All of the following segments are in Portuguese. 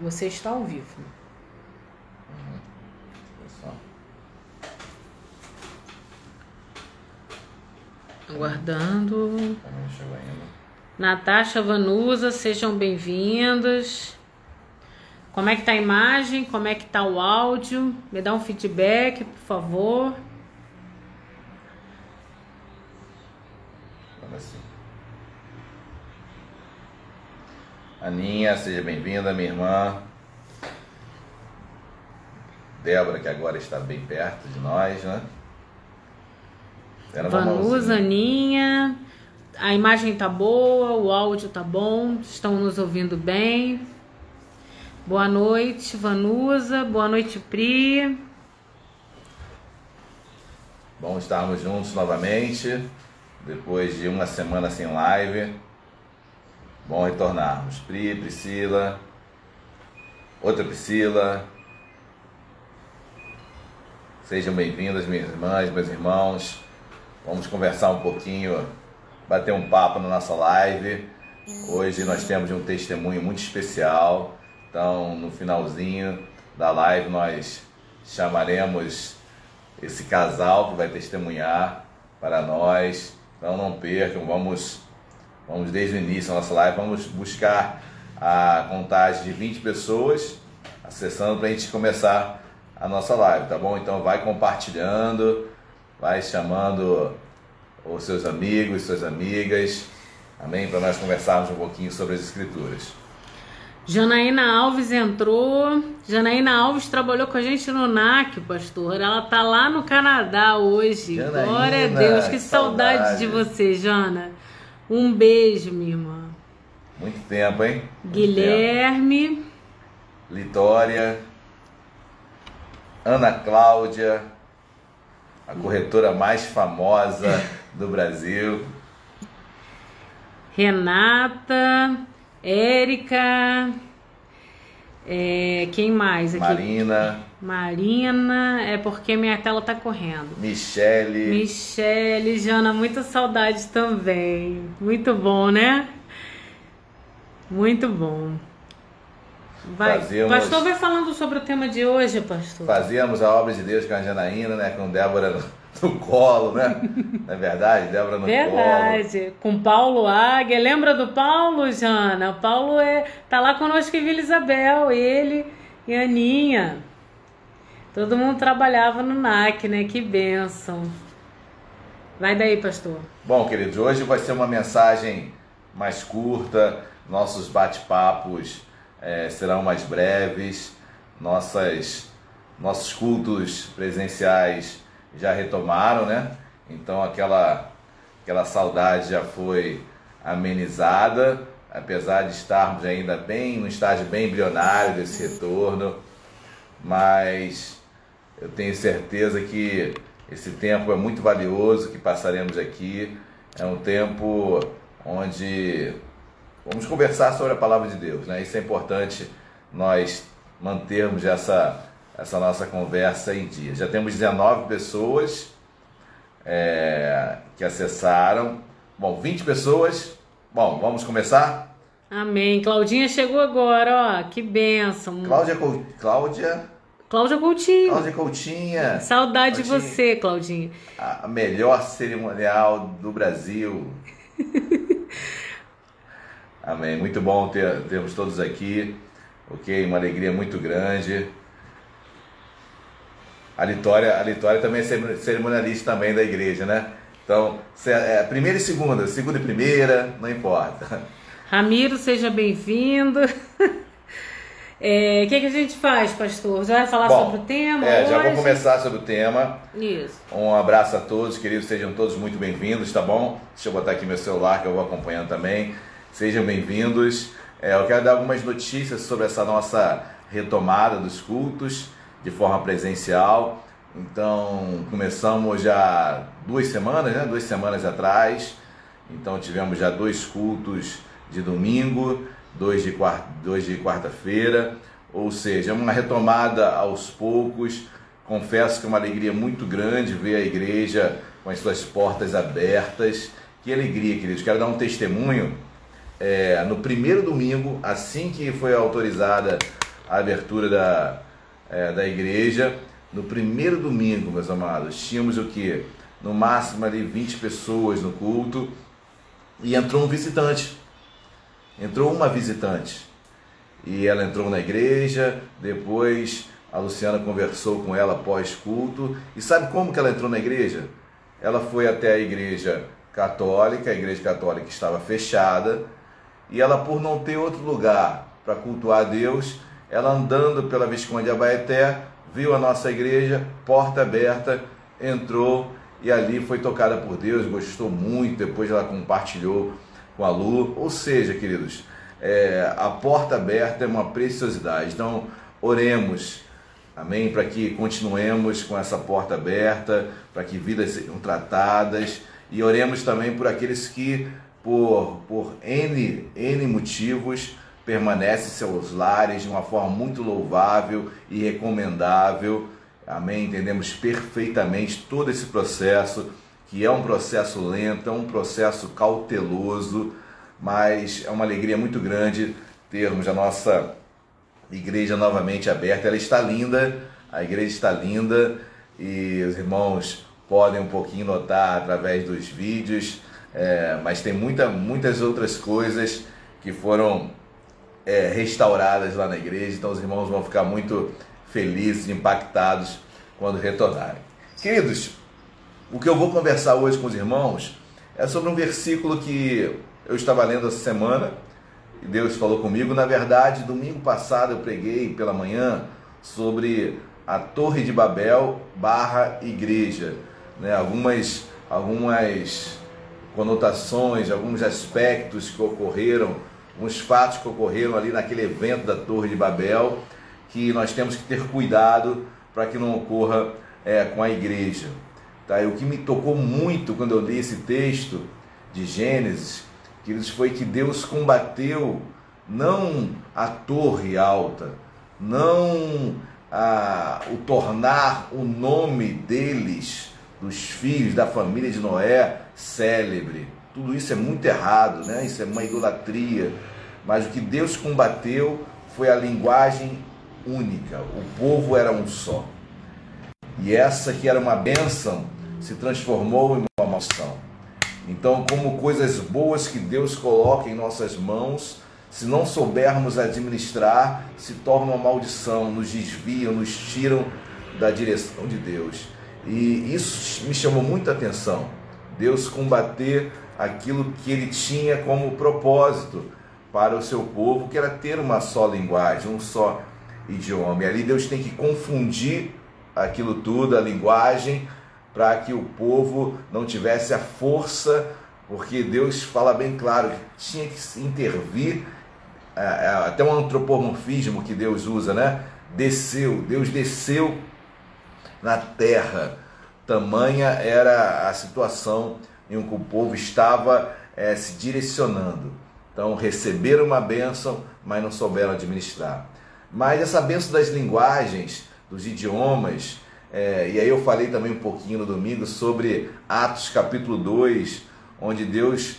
Você está ao vivo. Aguardando. Natasha, Vanusa, sejam bem-vindas. Como é que tá a imagem? Como é que tá o áudio? Me dá um feedback, por favor. Aninha, seja bem-vinda, minha irmã. Débora, que agora está bem perto de nós, né? Vanusa, Aninha. A imagem tá boa, o áudio tá bom, estão nos ouvindo bem. Boa noite, Vanusa. Boa noite, Pri. Bom estarmos juntos novamente, depois de uma semana sem live. Bom retornarmos. Pri, Priscila, outra Priscila. Sejam bem-vindas, minhas irmãs, meus irmãos. Vamos conversar um pouquinho, bater um papo na nossa live. Hoje nós temos um testemunho muito especial. Então, no finalzinho da live, nós chamaremos esse casal que vai testemunhar para nós. Então, não percam, vamos Vamos desde o início da nossa live, vamos buscar a contagem de 20 pessoas acessando para a gente começar a nossa live, tá bom? Então vai compartilhando, vai chamando os seus amigos, suas amigas, amém? Para nós conversarmos um pouquinho sobre as escrituras. Janaína Alves entrou. Janaína Alves trabalhou com a gente no NAC, pastor. Ela tá lá no Canadá hoje. Janaína, Glória a Deus, que saudade, saudade de você, Jana. Um beijo, minha irmã. Muito tempo, hein? Muito Guilherme. Tempo. Litória. Ana Cláudia, a corretora mais famosa do Brasil. Renata, Érica, é, quem mais aqui? Marina. Marina, é porque minha tela tá correndo. Michele. Michele, Jana, muita saudade também. Muito bom, né? Muito bom. Vai. Fazíamos, pastor vai falando sobre o tema de hoje, pastor. Fazíamos a obra de Deus com a Janaína, né? Com Débora no colo, né? Não é verdade? Débora no verdade. colo. Verdade. Com Paulo Águia. Lembra do Paulo, Jana? O Paulo é, tá lá conosco em Vila Isabel. Ele e a Aninha. Todo mundo trabalhava no NAC, né? Que bênção. Vai daí, pastor. Bom, queridos, hoje vai ser uma mensagem mais curta. Nossos bate-papos é, serão mais breves. Nossas, nossos cultos presenciais já retomaram, né? Então aquela, aquela saudade já foi amenizada, apesar de estarmos ainda bem no estágio bem embrionário desse retorno, mas eu tenho certeza que esse tempo é muito valioso que passaremos aqui. É um tempo onde vamos conversar sobre a palavra de Deus, né? Isso é importante nós mantermos essa essa nossa conversa em dia. Já temos 19 pessoas é, que acessaram. Bom, 20 pessoas. Bom, vamos começar? Amém. Claudinha chegou agora, ó. Que benção. Cláudia. Cláudia. Cláudia Coutinho. Cláudia Coutinha. Saudade Coutinho. de você, Claudinha. A melhor cerimonial do Brasil. Amém. Muito bom ter, termos todos aqui. Ok? Uma alegria muito grande. A Litória, a Litória também é cerimonialista também da igreja, né? Então, é primeira e segunda, segunda e primeira, não importa. Ramiro, seja bem-vindo. É, o que, que, a gente faz, pastor? Já vai falar Bom, sobre o tema? É, hoje? já vou começar sobre o tema. Isso. Um abraço a todos, queridos, sejam todos muito bem-vindos, tá bom? Deixa eu botar aqui meu celular que eu vou acompanhando também. Sejam bem-vindos. É, eu quero dar algumas notícias sobre essa nossa retomada dos cultos de forma presencial. Então, começamos já duas semanas, né? Duas semanas atrás. Então, tivemos já dois cultos de domingo, dois de, quarta, dois de quarta-feira. Ou seja, uma retomada aos poucos. Confesso que é uma alegria muito grande ver a igreja com as suas portas abertas. Que alegria, queridos. Quero dar um testemunho. É, no primeiro domingo, assim que foi autorizada a abertura da, é, da igreja. No primeiro domingo, meus amados, tínhamos o que? No máximo ali 20 pessoas no culto e entrou um visitante. Entrou uma visitante. E ela entrou na igreja, depois a Luciana conversou com ela após culto. E sabe como que ela entrou na igreja? Ela foi até a igreja católica, a igreja católica estava fechada, e ela por não ter outro lugar para cultuar a Deus, ela andando pela Visconde Abaeté, viu a nossa igreja, porta aberta, entrou e ali foi tocada por Deus, gostou muito, depois ela compartilhou com a Lu. Ou seja, queridos, é, a porta aberta é uma preciosidade. Então, oremos, amém, para que continuemos com essa porta aberta, para que vidas sejam tratadas e oremos também por aqueles que, por, por N, N motivos, permanecem em seus lares de uma forma muito louvável e recomendável. Amém? Entendemos perfeitamente todo esse processo, que é um processo lento, é um processo cauteloso, mas é uma alegria muito grande termos a nossa igreja novamente aberta. Ela está linda, a igreja está linda e os irmãos podem um pouquinho notar através dos vídeos, é, mas tem muita, muitas outras coisas que foram é, restauradas lá na igreja, então os irmãos vão ficar muito felizes, impactados quando retornarem. Queridos, o que eu vou conversar hoje com os irmãos é sobre um versículo que eu estava lendo essa semana e Deus falou comigo. Na verdade, domingo passado eu preguei pela manhã sobre a Torre de Babel barra igreja né, algumas, algumas conotações, alguns aspectos que ocorreram, alguns fatos que ocorreram ali naquele evento da Torre de Babel, que nós temos que ter cuidado para que não ocorra é, com a igreja. Tá? E o que me tocou muito quando eu li esse texto de Gênesis, queridos, foi que Deus combateu não a torre alta, não a, o tornar o nome deles dos filhos, da família de Noé, célebre. Tudo isso é muito errado, né? Isso é uma idolatria. Mas o que Deus combateu foi a linguagem única. O povo era um só. E essa que era uma bênção se transformou em uma maldição. Então, como coisas boas que Deus coloca em nossas mãos, se não soubermos administrar, se torna uma maldição, nos desviam, nos tiram da direção de Deus. E isso me chamou muita atenção. Deus combater aquilo que ele tinha como propósito para o seu povo, que era ter uma só linguagem, um só idioma. E ali Deus tem que confundir aquilo tudo, a linguagem, para que o povo não tivesse a força, porque Deus fala bem claro que tinha que intervir, é, é, até um antropomorfismo que Deus usa, né? Desceu, Deus desceu na terra. Tamanha era a situação em que o povo estava é, se direcionando. Então, receberam uma bênção, mas não souberam administrar. Mas essa bênção das linguagens, dos idiomas, é, e aí eu falei também um pouquinho no domingo sobre Atos capítulo 2, onde Deus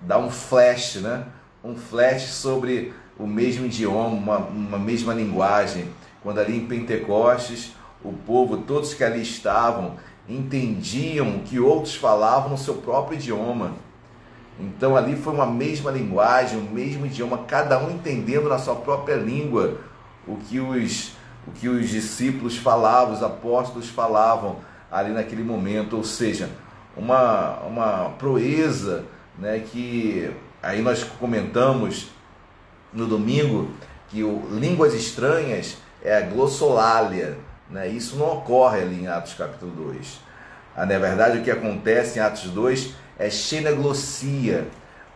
dá um flash, né? Um flash sobre o mesmo idioma, uma, uma mesma linguagem. Quando ali em Pentecostes o povo, todos que ali estavam, entendiam o que outros falavam no seu próprio idioma. Então ali foi uma mesma linguagem, o mesmo idioma, cada um entendendo na sua própria língua o que os, o que os discípulos falavam, os apóstolos falavam ali naquele momento, ou seja, uma, uma proeza né, que aí nós comentamos no domingo que o Línguas Estranhas é a glossolalia, né? Isso não ocorre ali em Atos capítulo 2. Ah, na verdade, o que acontece em Atos 2 é xeneglossia,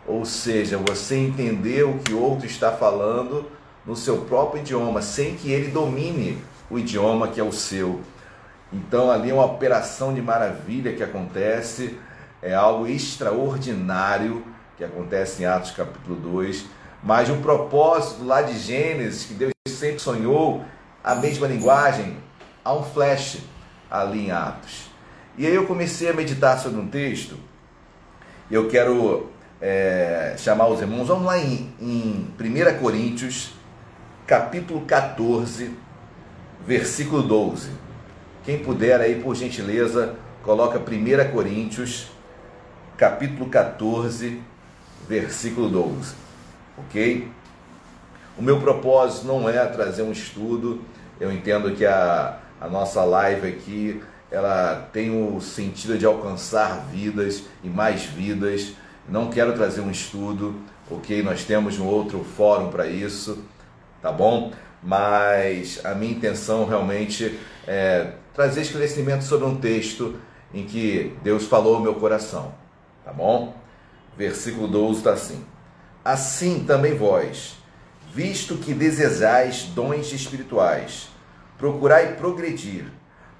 ou seja, você entender o que outro está falando no seu próprio idioma, sem que ele domine o idioma que é o seu. Então ali é uma operação de maravilha que acontece, é algo extraordinário que acontece em Atos capítulo 2, mas o propósito lá de Gênesis, que Deus sempre sonhou, a mesma linguagem, há um flash ali em Atos. E aí eu comecei a meditar sobre um texto, eu quero é, chamar os irmãos, vamos lá em, em 1 Coríntios, capítulo 14, versículo 12. Quem puder aí, por gentileza, coloca 1 Coríntios, capítulo 14, versículo 12. Ok? O meu propósito não é trazer um estudo, eu entendo que a, a nossa live aqui ela tem o sentido de alcançar vidas e mais vidas. Não quero trazer um estudo, ok? Nós temos um outro fórum para isso, tá bom? Mas a minha intenção realmente é trazer esclarecimento sobre um texto em que Deus falou ao meu coração, tá bom? Versículo 12 está assim: Assim também vós, visto que desejais dons espirituais, procurai progredir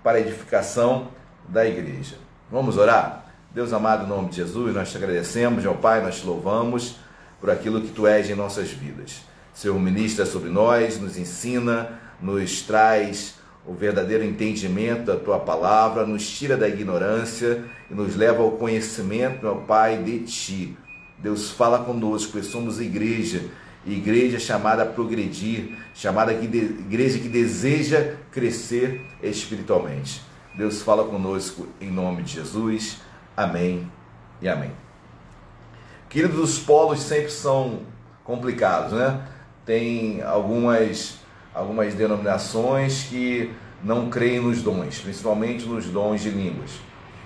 para a edificação da igreja. Vamos orar? Deus amado, em nome de Jesus, nós te agradecemos, meu Pai, nós te louvamos por aquilo que tu és em nossas vidas. Senhor, ministra sobre nós, nos ensina, nos traz o verdadeiro entendimento da tua palavra, nos tira da ignorância e nos leva ao conhecimento, meu Pai, de ti. Deus fala conosco, pois somos igreja, igreja chamada a progredir, chamada que de, igreja que deseja crescer espiritualmente. Deus fala conosco em nome de Jesus. Amém e amém. Queridos, os polos sempre são complicados, né? Tem algumas, algumas denominações que não creem nos dons, principalmente nos dons de línguas.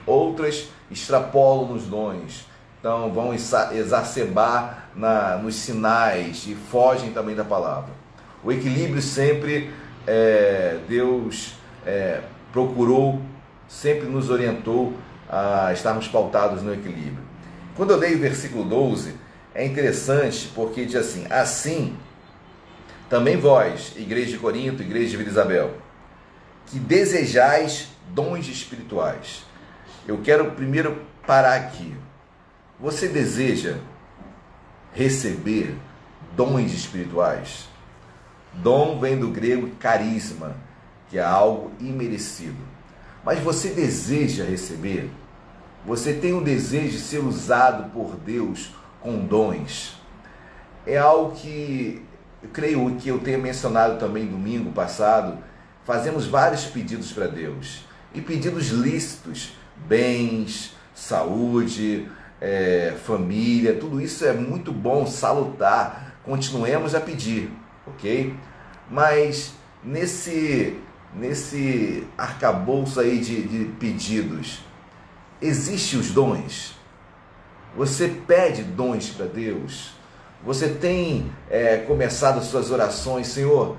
Outras extrapolam nos dons, então vão exacerbar na, nos sinais e fogem também da palavra. O equilíbrio sempre é, Deus é, procurou, sempre nos orientou a estarmos pautados no equilíbrio. Quando eu leio o versículo 12, é interessante porque diz assim: Assim também vós, igreja de Corinto, igreja de Vila Isabel, que desejais dons espirituais. Eu quero primeiro parar aqui. Você deseja receber dons espirituais? Dom vem do grego carisma, que é algo imerecido. Mas você deseja receber? Você tem um desejo de ser usado por Deus com dons? É algo que eu creio que eu tenha mencionado também domingo passado. Fazemos vários pedidos para Deus e pedidos lícitos, bens, saúde, é, família, tudo isso é muito bom, salutar. Continuemos a pedir, ok? Mas nesse, nesse arcabouço aí de, de pedidos, existem os dons? Você pede dons para Deus? Você tem é, começado suas orações, Senhor?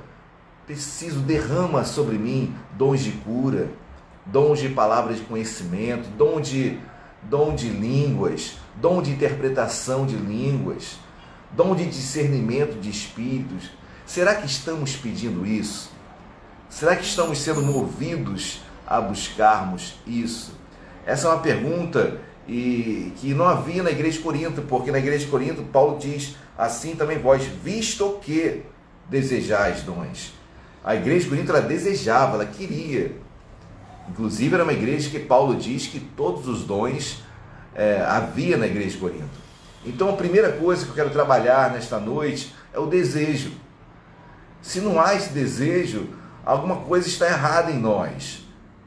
Preciso, derrama sobre mim dons de cura, dons de palavras de conhecimento, dom de dom de línguas, dom de interpretação de línguas, dom de discernimento de espíritos. Será que estamos pedindo isso? Será que estamos sendo movidos a buscarmos isso? Essa é uma pergunta e que não havia na igreja de Corinto, porque na igreja de Corinto Paulo diz assim também vós, visto que desejais dons. A igreja de Corinto ela desejava, ela queria, Inclusive, era uma igreja que Paulo diz que todos os dons é, havia na igreja de Corinto. Então, a primeira coisa que eu quero trabalhar nesta noite é o desejo. Se não há esse desejo, alguma coisa está errada em nós.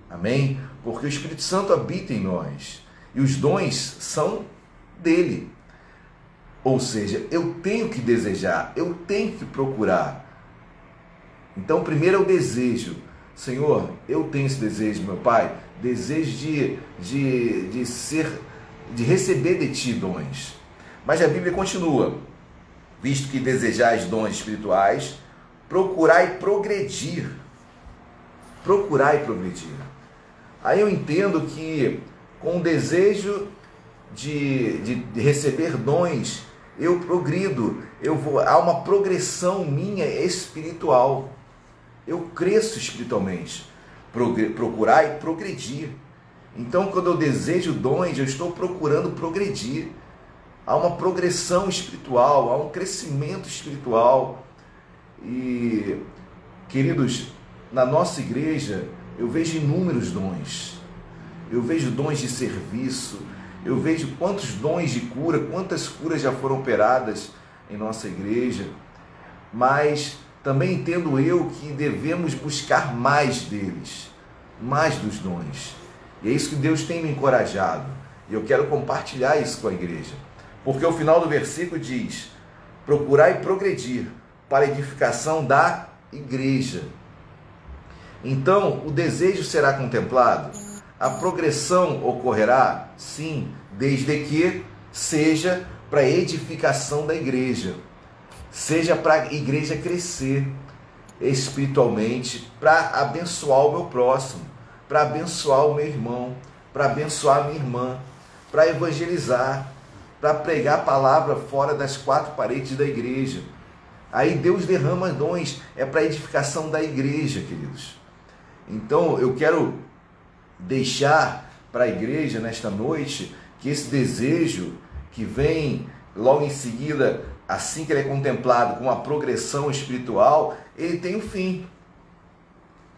Amém? Porque o Espírito Santo habita em nós e os dons são dele. Ou seja, eu tenho que desejar, eu tenho que procurar. Então, primeiro o desejo. Senhor, eu tenho esse desejo, meu Pai, desejo de, de, de ser, de receber de Ti dons. Mas a Bíblia continua, visto que desejais dons espirituais, procurai progredir. Procurai progredir. Aí eu entendo que com o desejo de, de, receber dons, eu progrido, eu vou, há uma progressão minha espiritual eu cresço espiritualmente. Procurar e progredir. Então, quando eu desejo dons, eu estou procurando progredir. Há uma progressão espiritual, há um crescimento espiritual. E, queridos, na nossa igreja, eu vejo inúmeros dons. Eu vejo dons de serviço, eu vejo quantos dons de cura, quantas curas já foram operadas em nossa igreja. Mas também entendo eu que devemos buscar mais deles, mais dos dons. E é isso que Deus tem me encorajado. E eu quero compartilhar isso com a igreja. Porque o final do versículo diz: procurar e progredir para a edificação da igreja. Então, o desejo será contemplado? A progressão ocorrerá? Sim, desde que seja para edificação da igreja, seja para a igreja crescer espiritualmente, para abençoar o meu próximo, para abençoar o meu irmão, para abençoar a minha irmã, para evangelizar, para pregar a palavra fora das quatro paredes da igreja. Aí Deus derrama dons, é para edificação da igreja, queridos. Então eu quero deixar para a igreja nesta noite que esse desejo que vem logo em seguida, assim que ele é contemplado com a progressão espiritual, ele tem um fim.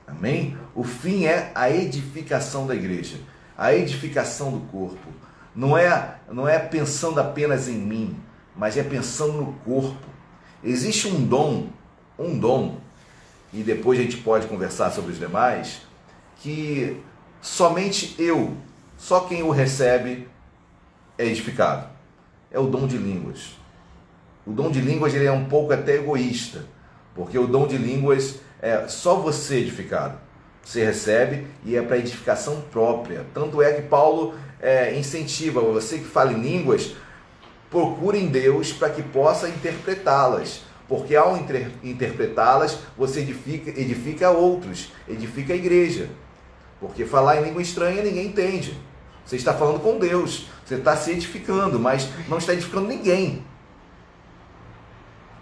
Amém? O fim é a edificação da igreja, a edificação do corpo. Não é, não é pensando apenas em mim, mas é pensando no corpo. Existe um dom, um dom, e depois a gente pode conversar sobre os demais, que somente eu, só quem o recebe é edificado. É o dom de línguas. O dom de línguas ele é um pouco até egoísta, porque o dom de línguas é só você edificado. Você recebe e é para edificação própria. Tanto é que Paulo é, incentiva você que fala em línguas, procure em Deus para que possa interpretá-las. Porque ao inter interpretá-las, você edifica, edifica outros, edifica a igreja. Porque falar em língua estranha ninguém entende. Você está falando com Deus, você está se edificando, mas não está edificando ninguém.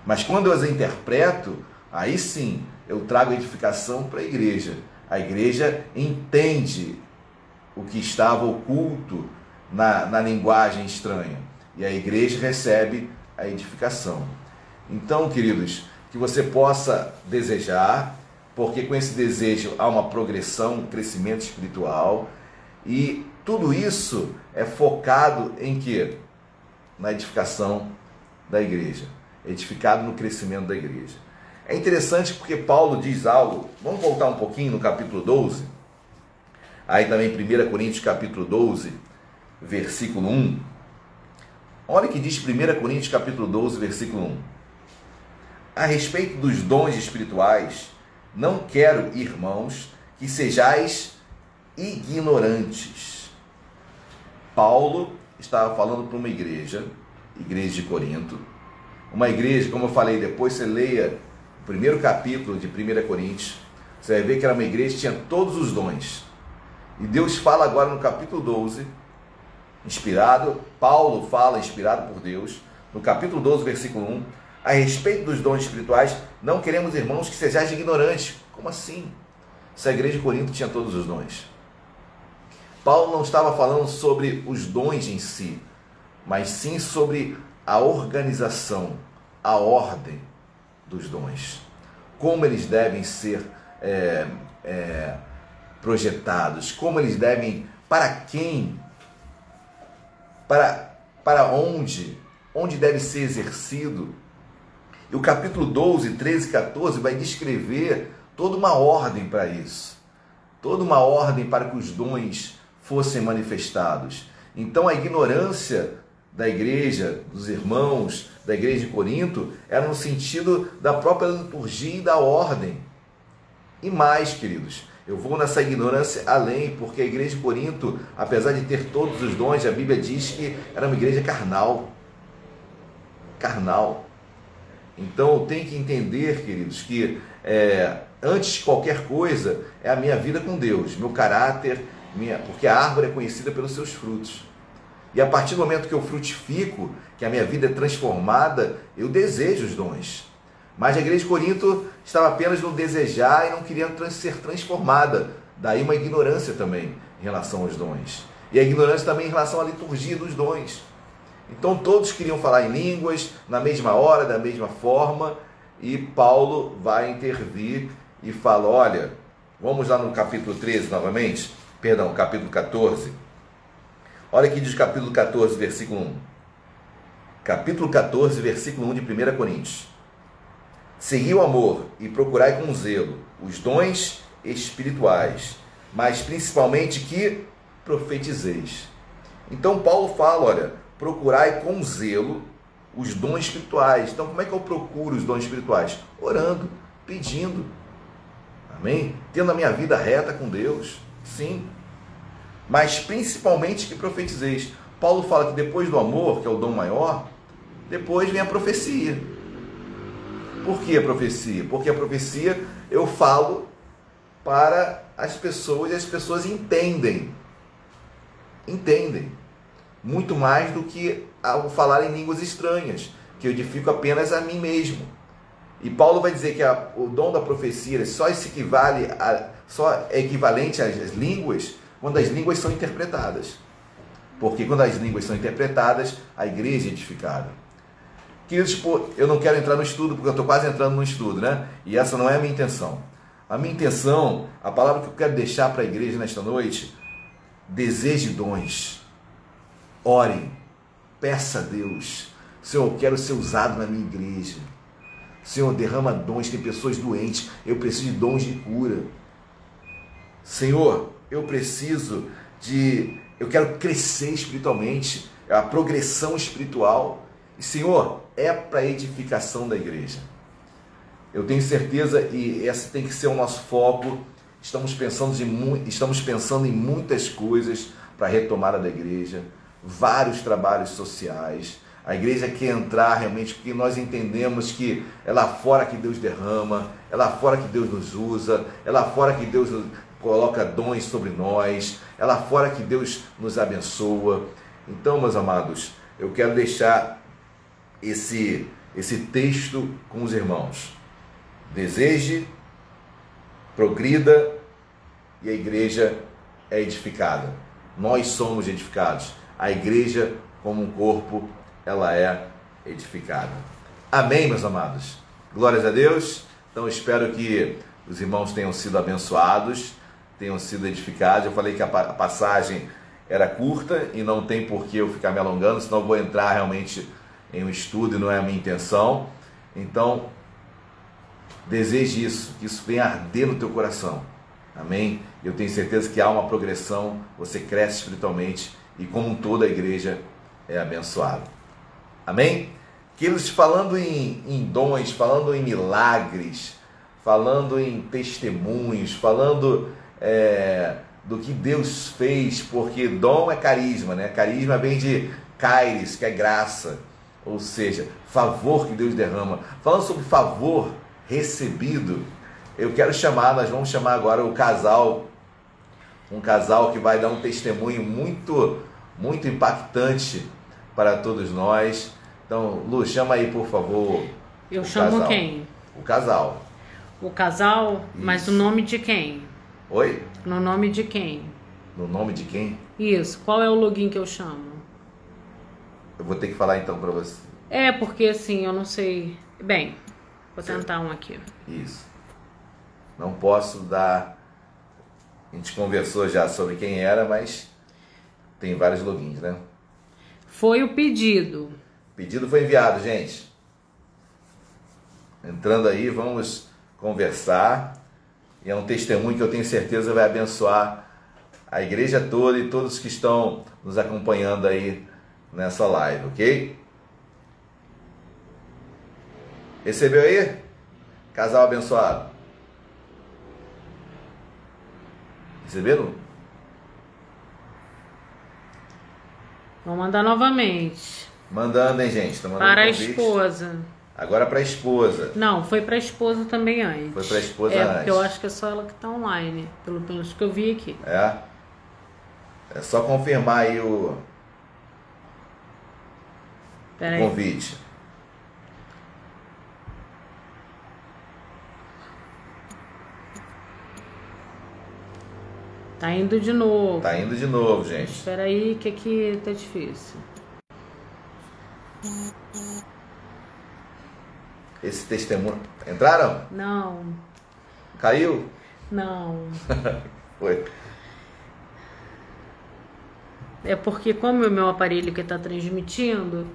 Mas quando eu as interpreto, aí sim eu trago edificação para a igreja. A igreja entende o que estava oculto na, na linguagem estranha. E a igreja recebe a edificação. Então, queridos, que você possa desejar porque com esse desejo há uma progressão, um crescimento espiritual e tudo isso é focado em quê? Na edificação da igreja, edificado no crescimento da igreja. É interessante porque Paulo diz algo, vamos voltar um pouquinho no capítulo 12, aí também 1 Coríntios capítulo 12, versículo 1. Olha o que diz 1 Coríntios capítulo 12, versículo 1. A respeito dos dons espirituais, não quero, irmãos, que sejais ignorantes. Paulo estava falando para uma igreja, igreja de Corinto, uma igreja, como eu falei, depois você leia o primeiro capítulo de 1 Coríntios, você vai ver que era uma igreja que tinha todos os dons. E Deus fala agora no capítulo 12, inspirado, Paulo fala inspirado por Deus, no capítulo 12, versículo 1, a respeito dos dons espirituais, não queremos, irmãos, que sejais ignorantes. Como assim? Se a igreja de Corinto tinha todos os dons. Paulo não estava falando sobre os dons em si, mas sim sobre a organização, a ordem dos dons. Como eles devem ser é, é, projetados, como eles devem, para quem, para, para onde, onde deve ser exercido e o capítulo 12, 13 e 14 vai descrever toda uma ordem para isso. Toda uma ordem para que os dons fossem manifestados. Então a ignorância da igreja, dos irmãos, da igreja de Corinto, era no sentido da própria liturgia e da ordem. E mais, queridos, eu vou nessa ignorância além, porque a igreja de Corinto, apesar de ter todos os dons, a Bíblia diz que era uma igreja carnal. Carnal. Então tem que entender, queridos, que é, antes de qualquer coisa é a minha vida com Deus, meu caráter, minha, porque a árvore é conhecida pelos seus frutos. E a partir do momento que eu frutifico, que a minha vida é transformada, eu desejo os dons. Mas a igreja de Corinto estava apenas no desejar e não querendo ser transformada. Daí uma ignorância também em relação aos dons. E a ignorância também em relação à liturgia dos dons. Então todos queriam falar em línguas, na mesma hora, da mesma forma, e Paulo vai intervir e fala: olha, vamos lá no capítulo 13 novamente, perdão, capítulo 14. Olha aqui diz capítulo 14, versículo 1. Capítulo 14, versículo 1 de 1 Coríntios. Segui o amor e procurai com zelo os dons espirituais, mas principalmente que profetizeis. Então Paulo fala, olha, procurai com zelo os dons espirituais. Então como é que eu procuro os dons espirituais? Orando, pedindo. Amém? Tendo a minha vida reta com Deus. Sim. Mas principalmente que profetizeis. Paulo fala que depois do amor, que é o dom maior, depois vem a profecia. Por que a profecia? Porque a profecia eu falo para as pessoas e as pessoas entendem. Entendem. Muito mais do que ao falar em línguas estranhas, que eu edifico apenas a mim mesmo. E Paulo vai dizer que a, o dom da profecia só se equivale a, só é equivalente às línguas quando as línguas são interpretadas. Porque quando as línguas são interpretadas, a igreja é edificada. Queridos, tipo, eu não quero entrar no estudo, porque eu estou quase entrando no estudo, né? E essa não é a minha intenção. A minha intenção, a palavra que eu quero deixar para a igreja nesta noite, deseje dons. Orem, peça a Deus. Senhor, eu quero ser usado na minha igreja. Senhor, derrama dons, tem pessoas doentes, eu preciso de dons de cura. Senhor, eu preciso de. Eu quero crescer espiritualmente, a progressão espiritual. E, Senhor, é para edificação da igreja. Eu tenho certeza, e esse tem que ser o nosso foco. Estamos pensando, em, estamos pensando em muitas coisas para a retomada da igreja, vários trabalhos sociais. A igreja quer entrar realmente porque nós entendemos que é lá fora que Deus derrama, é lá fora que Deus nos usa, é lá fora que Deus coloca dons sobre nós, é lá fora que Deus nos abençoa. Então, meus amados, eu quero deixar esse, esse texto com os irmãos. Deseje, progrida e a igreja é edificada. Nós somos edificados. A igreja, como um corpo, ela é edificada. Amém, meus amados? Glórias a Deus. Então, espero que os irmãos tenham sido abençoados, tenham sido edificados. Eu falei que a passagem era curta e não tem por que eu ficar me alongando, senão vou entrar realmente em um estudo e não é a minha intenção. Então, deseje isso, que isso venha arder no teu coração. Amém? Eu tenho certeza que há uma progressão, você cresce espiritualmente e, como toda a igreja, é abençoado. Amém? Queridos, falando em, em dons, falando em milagres, falando em testemunhos, falando é, do que Deus fez, porque dom é carisma, né? Carisma vem de caires, que é graça ou seja, favor que Deus derrama. Falando sobre favor recebido, eu quero chamar, nós vamos chamar agora o casal, um casal que vai dar um testemunho muito, muito impactante para todos nós. Então, Lu, chama aí, por favor. Eu chamo casal. quem? O casal. O casal, Isso. mas o nome de quem? Oi? No nome de quem? No nome de quem? Isso. Qual é o login que eu chamo? Eu vou ter que falar então para você. É, porque assim, eu não sei. Bem, vou tentar um aqui. Isso. Não posso dar. A gente conversou já sobre quem era, mas tem vários logins, né? Foi o pedido. O pedido foi enviado, gente. Entrando aí, vamos conversar. E é um testemunho que eu tenho certeza vai abençoar a igreja toda e todos que estão nos acompanhando aí nessa live, ok? Recebeu aí? Casal abençoado. Receberam? Vou mandar novamente. Mandando, hein, gente? Tô mandando para a esposa. Agora para a esposa. Não, foi para a esposa também antes. Foi para a esposa é, antes. Porque eu acho que é só ela que está online, pelo menos que eu vi aqui. É. É só confirmar aí o, Pera convite. Tá indo de novo. Tá indo de novo, gente. Espera aí que aqui tá difícil. Esse testemunho. Entraram? Não. Caiu? Não. Foi. É porque como é o meu aparelho que está transmitindo,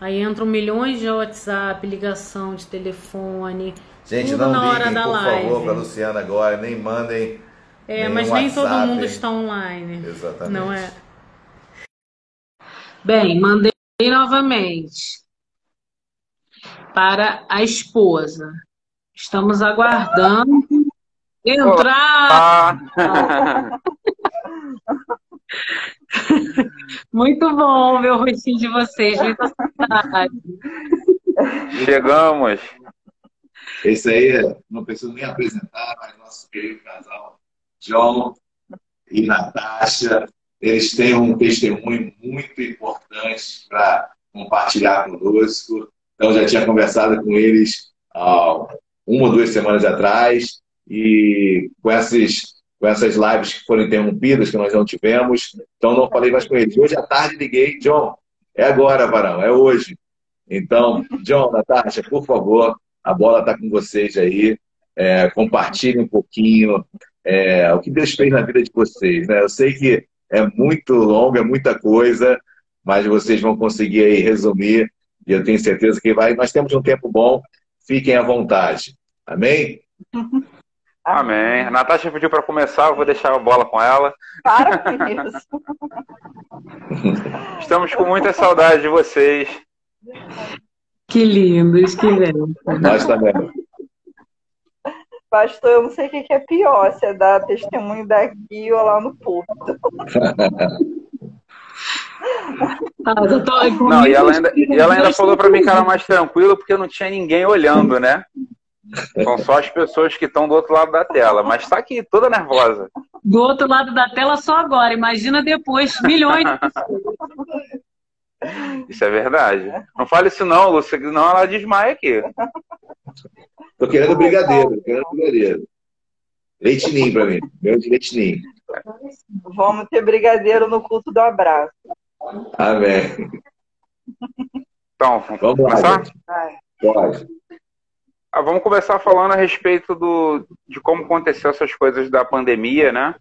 Aí entram milhões de WhatsApp, ligação de telefone. Gente, não liguem, por live. favor, para Luciana agora, nem mandem. É, nenhum mas nem todo mundo está online. Exatamente. Não é? Bem, mandei novamente para a esposa. Estamos aguardando entrar. Muito bom ver o rostinho de vocês, muita saudade. chegamos. Esse aí, é- não preciso nem apresentar, mas nosso querido casal John e Natasha, eles têm um testemunho muito importante para compartilhar conosco. Então, já tinha conversado com eles há uma ou duas semanas atrás e com essas, com essas lives que foram interrompidas, que nós não tivemos, então não falei mais com eles. Hoje à tarde liguei, John, é agora, varão, é hoje. Então, John, Natasha, por favor, a bola está com vocês aí. É, compartilhem um pouquinho é, o que Deus fez na vida de vocês. Né? Eu sei que é muito longo, é muita coisa, mas vocês vão conseguir aí resumir e eu tenho certeza que vai. Nós temos um tempo bom, fiquem à vontade. Amém? Amém. A Natasha pediu para começar, eu vou deixar a bola com ela. Para isso. Estamos com muita saudade de vocês. Que lindos, que lindo. Nós também. Pastor, eu não sei o que é pior, se é dar testemunho daqui ou lá no púlpito. Ah, com Não, e ela ainda, e ela ainda falou para mim que era mais tranquilo porque não tinha ninguém olhando, né? São só as pessoas que estão do outro lado da tela, mas está aqui toda nervosa. Do outro lado da tela só agora, imagina depois, milhões de pessoas. Isso é verdade. Não fale isso não, Lúcia, senão ela desmaia aqui. Tô querendo brigadeiro, tô querendo brigadeiro. Leitinho para mim, meu de leitinho. Vamos ter brigadeiro no culto do abraço. Amém. Então, Vamos começar? Pode. Ah, vamos começar falando a respeito do, de como aconteceu essas coisas da pandemia, né?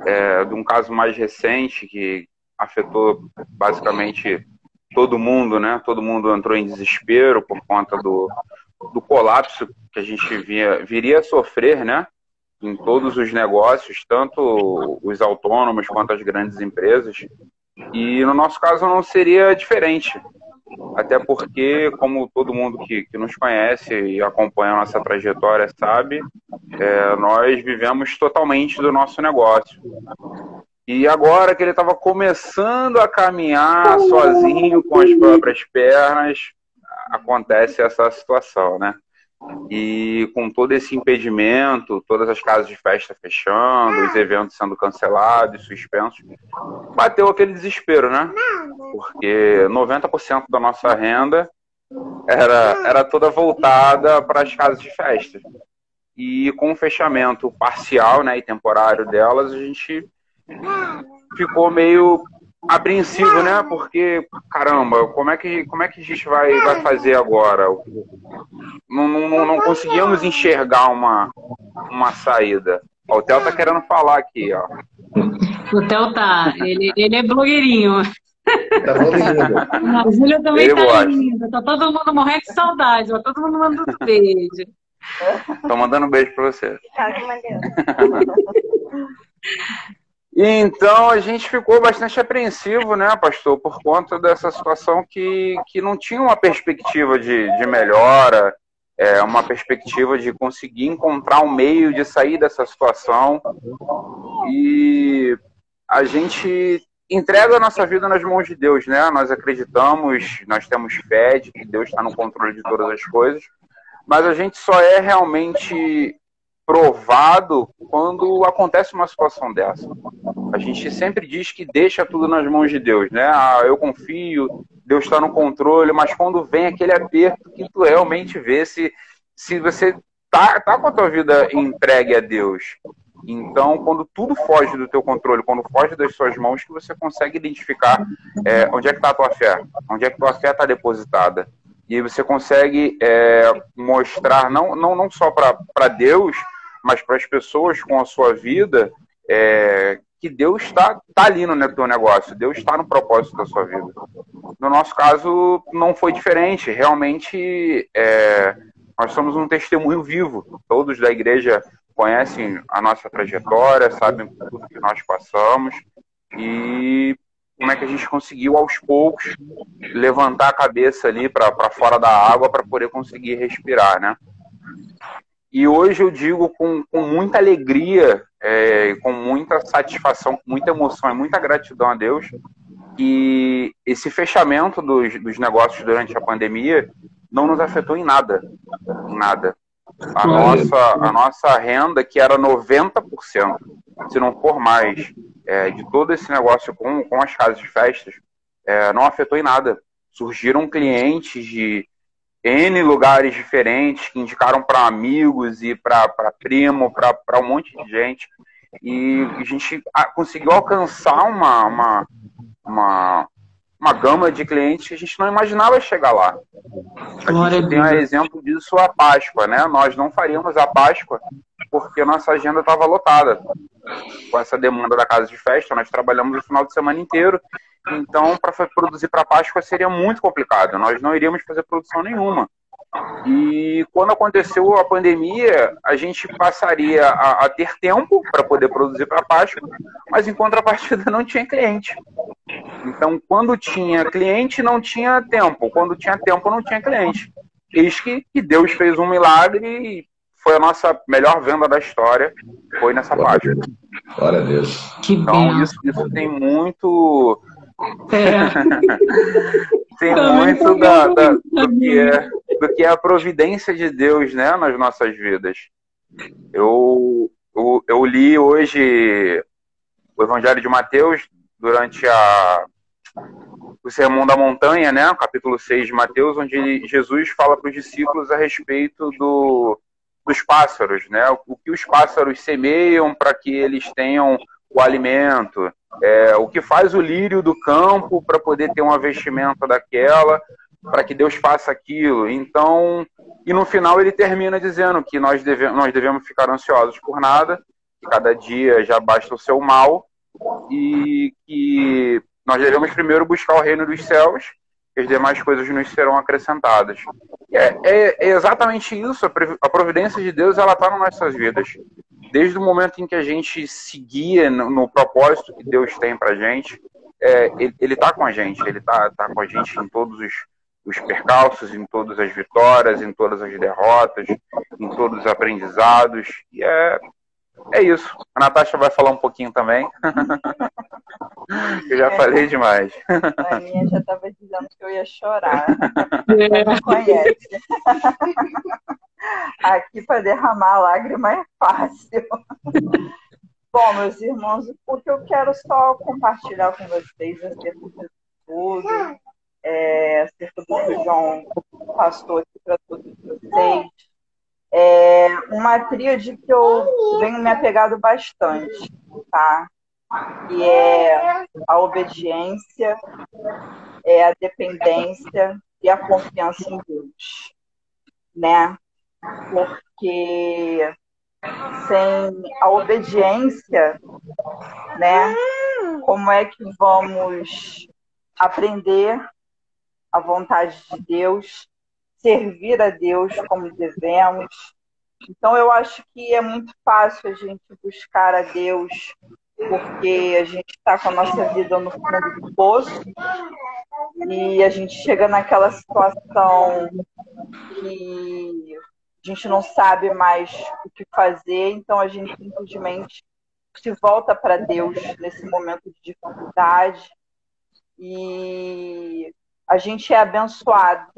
É, de um caso mais recente que afetou basicamente todo mundo, né? Todo mundo entrou em desespero por conta do, do colapso que a gente via, viria a sofrer, né? Em todos os negócios, tanto os autônomos quanto as grandes empresas. E no nosso caso não seria diferente. Até porque, como todo mundo que, que nos conhece e acompanha a nossa trajetória sabe, é, nós vivemos totalmente do nosso negócio. E agora que ele estava começando a caminhar sozinho com as próprias pernas, acontece essa situação, né? E com todo esse impedimento, todas as casas de festa fechando, os eventos sendo cancelados, suspensos, bateu aquele desespero, né? Porque 90% da nossa renda era, era toda voltada para as casas de festa. E com o fechamento parcial né, e temporário delas, a gente ficou meio apreensivo, né? Porque, caramba, como é que, como é que a gente vai, vai fazer agora? Não, não, não conseguimos enxergar uma, uma saída. Ó, o Theo tá querendo falar aqui, ó. O Theo tá, ele, ele é blogueirinho. Tá bom, menino. A Júlia também Ele tá gosta. linda. Tá todo mundo morrendo de saudade. Ó, todo mundo mandando beijo. Tô mandando um beijo pra você. Ah, que maneiro. E então a gente ficou bastante apreensivo, né, pastor, por conta dessa situação que, que não tinha uma perspectiva de, de melhora, é, uma perspectiva de conseguir encontrar um meio de sair dessa situação. E a gente entrega a nossa vida nas mãos de Deus, né? Nós acreditamos, nós temos fé de que Deus está no controle de todas as coisas, mas a gente só é realmente provado quando acontece uma situação dessa. A gente sempre diz que deixa tudo nas mãos de Deus, né? Ah, eu confio, Deus está no controle, mas quando vem aquele aperto que tu realmente vê se, se você tá, tá com a tua vida entregue a Deus. Então, quando tudo foge do teu controle, quando foge das suas mãos, que você consegue identificar é, onde é que está a tua fé, onde é que tua fé está depositada. E você consegue é, mostrar, não, não, não só para Deus, mas para as pessoas com a sua vida, é, que Deus está tá ali no teu negócio, Deus está no propósito da sua vida. No nosso caso, não foi diferente. Realmente, é, nós somos um testemunho vivo. Todos da igreja conhecem a nossa trajetória, sabem tudo que nós passamos e como é que a gente conseguiu aos poucos levantar a cabeça ali para fora da água para poder conseguir respirar, né? E hoje eu digo com, com muita alegria, é, com muita satisfação, com muita emoção e muita gratidão a Deus, que esse fechamento dos, dos negócios durante a pandemia não nos afetou em nada. Em nada. A nossa, a nossa renda, que era 90%, se não for mais, é, de todo esse negócio com, com as casas de festas, é, não afetou em nada. Surgiram clientes de N lugares diferentes que indicaram para amigos e para primo, para um monte de gente. E a gente conseguiu alcançar uma, uma, uma, uma gama de clientes que a gente não imaginava chegar lá. A gente tem um exemplo disso a Páscoa, né? Nós não faríamos a Páscoa porque nossa agenda estava lotada. Com essa demanda da casa de festa, nós trabalhamos o final de semana inteiro então, para produzir para Páscoa seria muito complicado. Nós não iríamos fazer produção nenhuma. E quando aconteceu a pandemia, a gente passaria a, a ter tempo para poder produzir para Páscoa, mas em contrapartida não tinha cliente. Então, quando tinha cliente, não tinha tempo. Quando tinha tempo, não tinha cliente. Eis que, que Deus fez um milagre e foi a nossa melhor venda da história, foi nessa Glória Páscoa. Glória a Deus. Então, isso, isso tem muito é. Tem muito da, da, do, que é, do que é a providência de Deus né, nas nossas vidas. Eu, eu, eu li hoje o Evangelho de Mateus durante a, o Sermão da Montanha, né, capítulo 6 de Mateus, onde Jesus fala para os discípulos a respeito do, dos pássaros, né, o que os pássaros semeiam para que eles tenham o alimento, é, o que faz o lírio do campo para poder ter uma vestimenta daquela, para que Deus faça aquilo. Então, e no final ele termina dizendo que nós devemos, nós devemos ficar ansiosos por nada, que cada dia já basta o seu mal, e que nós devemos primeiro buscar o reino dos céus, e as demais coisas nos serão acrescentadas. É, é, é exatamente isso, a providência de Deus ela está nas nossas vidas desde o momento em que a gente seguia no, no propósito que Deus tem para gente, é, ele está com a gente, ele está tá com a gente em todos os, os percalços, em todas as vitórias, em todas as derrotas, em todos os aprendizados. E é, é isso. A Natasha vai falar um pouquinho também. eu já é, falei demais. A minha já estava dizendo que eu ia chorar. É. Não conhece. Aqui para derramar lágrima é fácil. Bom, meus irmãos, o que eu quero só compartilhar com vocês acerca de tudo, é, acerca do que o João passou aqui para todos vocês, é uma tríade que eu venho me apegado bastante, tá? Que é a obediência, é a dependência e a confiança em Deus, né? porque sem a obediência, né, como é que vamos aprender a vontade de Deus, servir a Deus como devemos? Então, eu acho que é muito fácil a gente buscar a Deus porque a gente está com a nossa vida no fundo do poço e a gente chega naquela situação que a gente não sabe mais o que fazer, então a gente simplesmente se volta para Deus nesse momento de dificuldade e a gente é abençoado.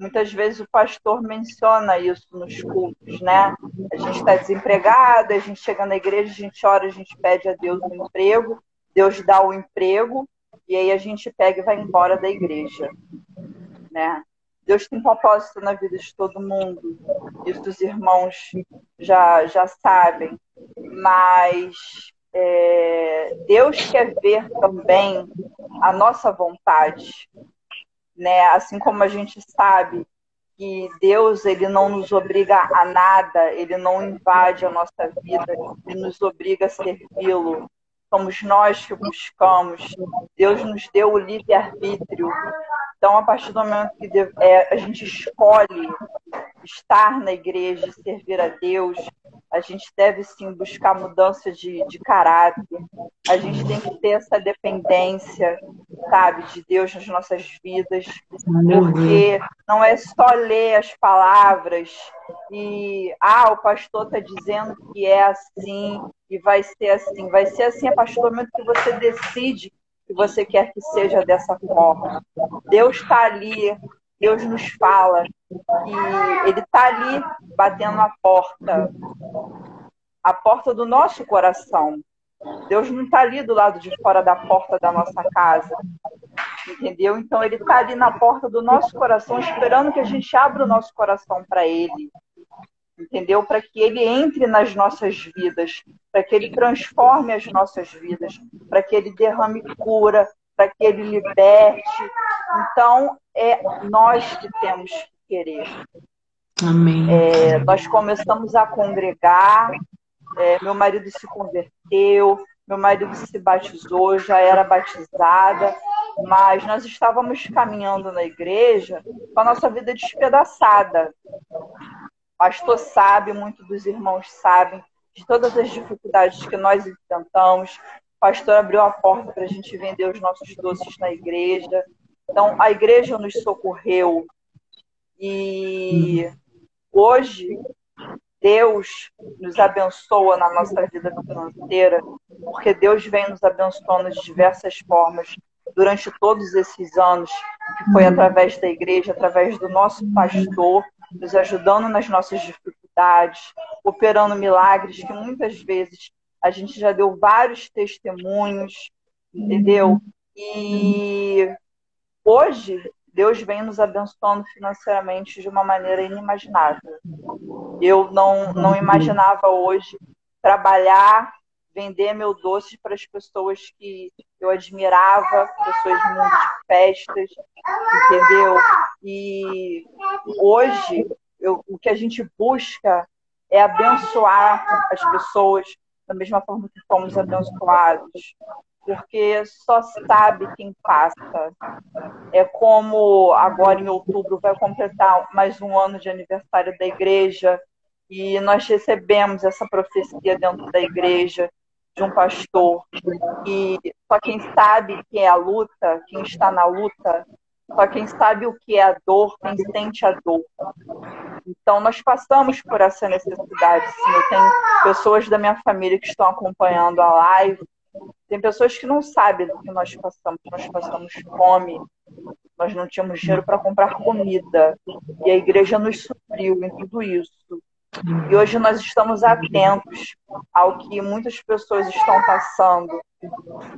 Muitas vezes o pastor menciona isso nos cultos, né? A gente está desempregado, a gente chega na igreja, a gente ora, a gente pede a Deus um emprego, Deus dá o emprego e aí a gente pega e vai embora da igreja, né? Deus tem propósito na vida de todo mundo. Isso os irmãos já, já sabem. Mas é, Deus quer ver também a nossa vontade. Né? Assim como a gente sabe que Deus ele não nos obriga a nada, ele não invade a nossa vida, ele nos obriga a servi-lo. Somos nós que buscamos. Deus nos deu o livre-arbítrio. Então, a partir do momento que é, a gente escolhe estar na igreja, servir a Deus, a gente deve sim buscar mudança de, de caráter, a gente tem que ter essa dependência, sabe, de Deus nas nossas vidas, porque não é só ler as palavras e, ah, o pastor está dizendo que é assim e vai ser assim. Vai ser assim a partir do momento que você decide que você quer que seja dessa forma. Deus está ali, Deus nos fala e Ele está ali batendo a porta, a porta do nosso coração. Deus não está ali do lado de fora da porta da nossa casa, entendeu? Então Ele está ali na porta do nosso coração, esperando que a gente abra o nosso coração para Ele, entendeu? Para que Ele entre nas nossas vidas, para que Ele transforme as nossas vidas, para que Ele derrame cura, para que Ele liberte. Então é nós que temos que querer. Amém. É, nós começamos a congregar, é, meu marido se converteu, meu marido se batizou, já era batizada, mas nós estávamos caminhando na igreja com a nossa vida despedaçada. O pastor sabe, muitos dos irmãos sabem de todas as dificuldades que nós enfrentamos. Pastor abriu a porta para a gente vender os nossos doces na igreja. Então, a igreja nos socorreu. E hoje, Deus nos abençoa na nossa vida financeira, porque Deus vem nos abençoando de diversas formas durante todos esses anos, que foi através da igreja, através do nosso pastor, nos ajudando nas nossas dificuldades, operando milagres que muitas vezes a gente já deu vários testemunhos, entendeu? E hoje Deus vem nos abençoando financeiramente de uma maneira inimaginável. Eu não, não imaginava hoje trabalhar, vender meu doce para as pessoas que eu admirava, pessoas do mundo de festas, entendeu? E hoje eu, o que a gente busca é abençoar as pessoas da mesma forma que fomos abençoados porque só sabe quem passa. É como agora em outubro vai completar mais um ano de aniversário da igreja e nós recebemos essa profecia dentro da igreja de um pastor e só quem sabe que é a luta, quem está na luta, só quem sabe o que é a dor, quem sente a dor. Então, nós passamos por essa necessidade. Sim, eu tenho pessoas da minha família que estão acompanhando a live tem pessoas que não sabem do que nós passamos. Nós passamos fome, nós não tínhamos dinheiro para comprar comida. E a igreja nos supriu em tudo isso. E hoje nós estamos atentos ao que muitas pessoas estão passando.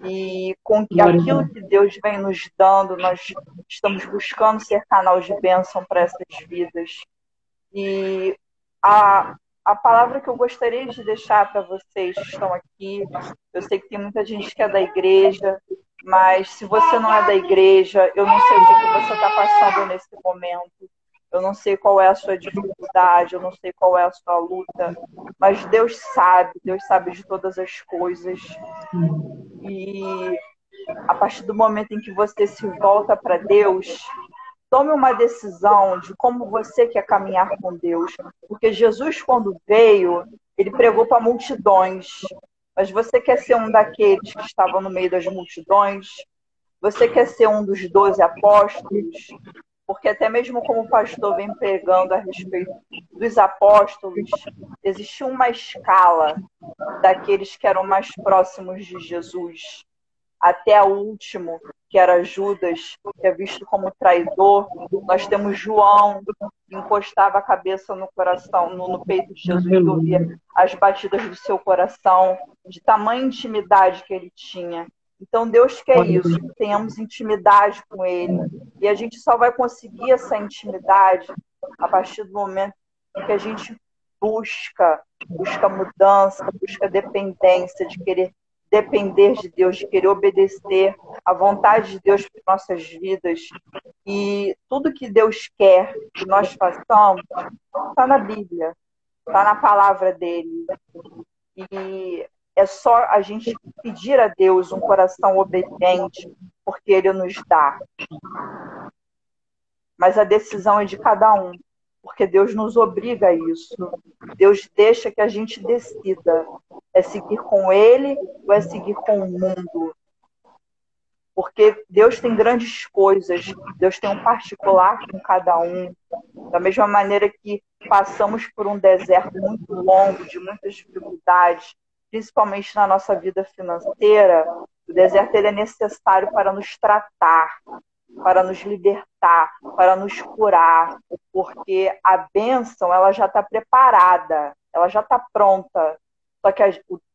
E com que aquilo que Deus vem nos dando, nós estamos buscando ser canal de bênção para essas vidas. E a, a palavra que eu gostaria de deixar para vocês que estão aqui, eu sei que tem muita gente que é da igreja, mas se você não é da igreja, eu não sei o que, você está passando nesse momento. Eu não sei qual é a sua dificuldade, eu não sei qual é a sua luta, mas Deus sabe, Deus sabe de todas as coisas. E a partir do momento em que você se volta para Deus, Tome uma decisão de como você quer caminhar com Deus. Porque Jesus, quando veio, ele pregou para multidões. Mas você quer ser um daqueles que estavam no meio das multidões? Você quer ser um dos doze apóstolos? Porque até mesmo como o pastor vem pregando a respeito dos apóstolos, existia uma escala daqueles que eram mais próximos de Jesus até o último, que era Judas, que é visto como traidor. Nós temos João, que encostava a cabeça no coração, no, no peito de Jesus e ouvia as batidas do seu coração, de tamanha intimidade que ele tinha. Então Deus quer isso, que tenhamos intimidade com Ele. E a gente só vai conseguir essa intimidade a partir do momento em que a gente busca, busca mudança, busca dependência, de querer depender de Deus, de querer obedecer à vontade de Deus para nossas vidas. E tudo que Deus quer que nós façamos está na Bíblia, está na palavra dele. E é só a gente pedir a Deus um coração obediente, porque ele nos dá. Mas a decisão é de cada um porque Deus nos obriga a isso. Deus deixa que a gente decida: é seguir com Ele ou é seguir com o mundo. Porque Deus tem grandes coisas, Deus tem um particular com cada um. Da mesma maneira que passamos por um deserto muito longo, de muitas dificuldades, principalmente na nossa vida financeira, o deserto ele é necessário para nos tratar, para nos libertar, para nos curar, porque a bênção ela já está preparada, ela já está pronta. Só que a,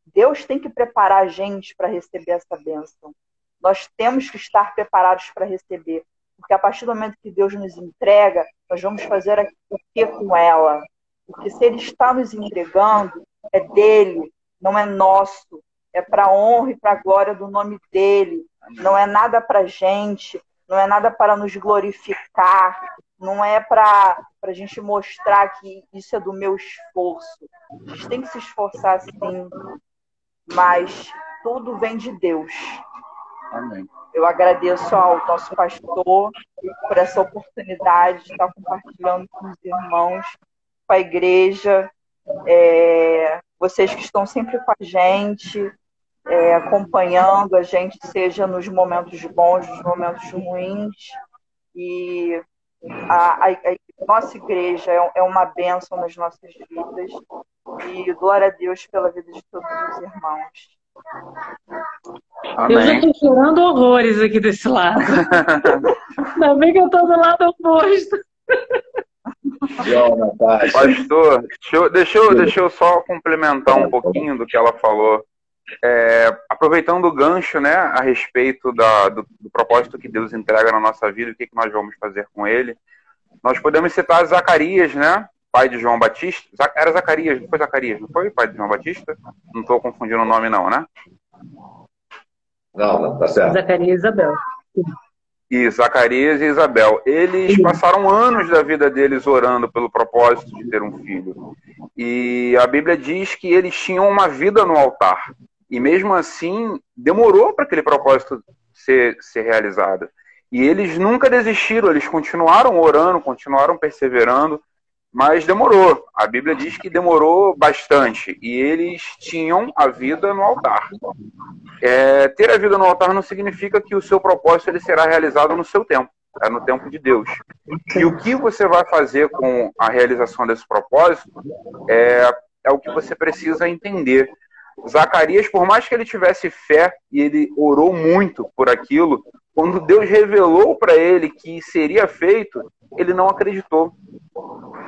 Deus tem que preparar a gente para receber essa bênção. Nós temos que estar preparados para receber, porque a partir do momento que Deus nos entrega, nós vamos fazer o que com ela? Porque se Ele está nos entregando, é dele, não é nosso. É para honra e para glória do nome dele. Não é nada para gente, não é nada para nos glorificar, não é para a gente mostrar que isso é do meu esforço. A gente tem que se esforçar sim, mas tudo vem de Deus. Amém. Eu agradeço ao nosso pastor por essa oportunidade de estar compartilhando com os irmãos, com a igreja, é, vocês que estão sempre com a gente, é, acompanhando a gente, seja nos momentos bons, nos momentos ruins. E a, a, a nossa igreja é, é, uma bênção nas nossas vidas. E glória a Deus pela vida de todos os irmãos. Amém. Eu já estou chorando horrores aqui desse lado. Ainda bem que eu estou do lado oposto. Pastor, deixa eu, deixa, eu, deixa eu só complementar um pouquinho do que ela falou. É, aproveitando o gancho né, a respeito da, do, do, propósito que Deus entrega na nossa vida, o que, que nós vamos fazer com ele, nós podemos citar Zacarias, né, pai de João Batista. Era Zacarias, não foi Zacarias, não foi pai de João Batista? Não estou confundindo o nome, não, né? Não, não, tá certo. Zacarias e Isabel. E Zacarias e Isabel. Eles passaram anos da vida deles orando pelo propósito de ter um filho. E a Bíblia diz que eles tinham uma vida no altar. E mesmo assim, demorou para aquele propósito ser, ser realizado. E eles nunca desistiram, eles continuaram orando, continuaram perseverando, mas demorou. A Bíblia diz que demorou bastante. E eles tinham a vida no altar. É, ter a vida no altar não significa que o seu propósito ele será realizado no seu tempo. É no tempo de Deus. E o que você vai fazer com a realização desse propósito é, é o que você precisa entender. Zacarias, por mais que ele tivesse fé e ele orou muito por aquilo, quando Deus revelou para ele que seria feito, ele não acreditou.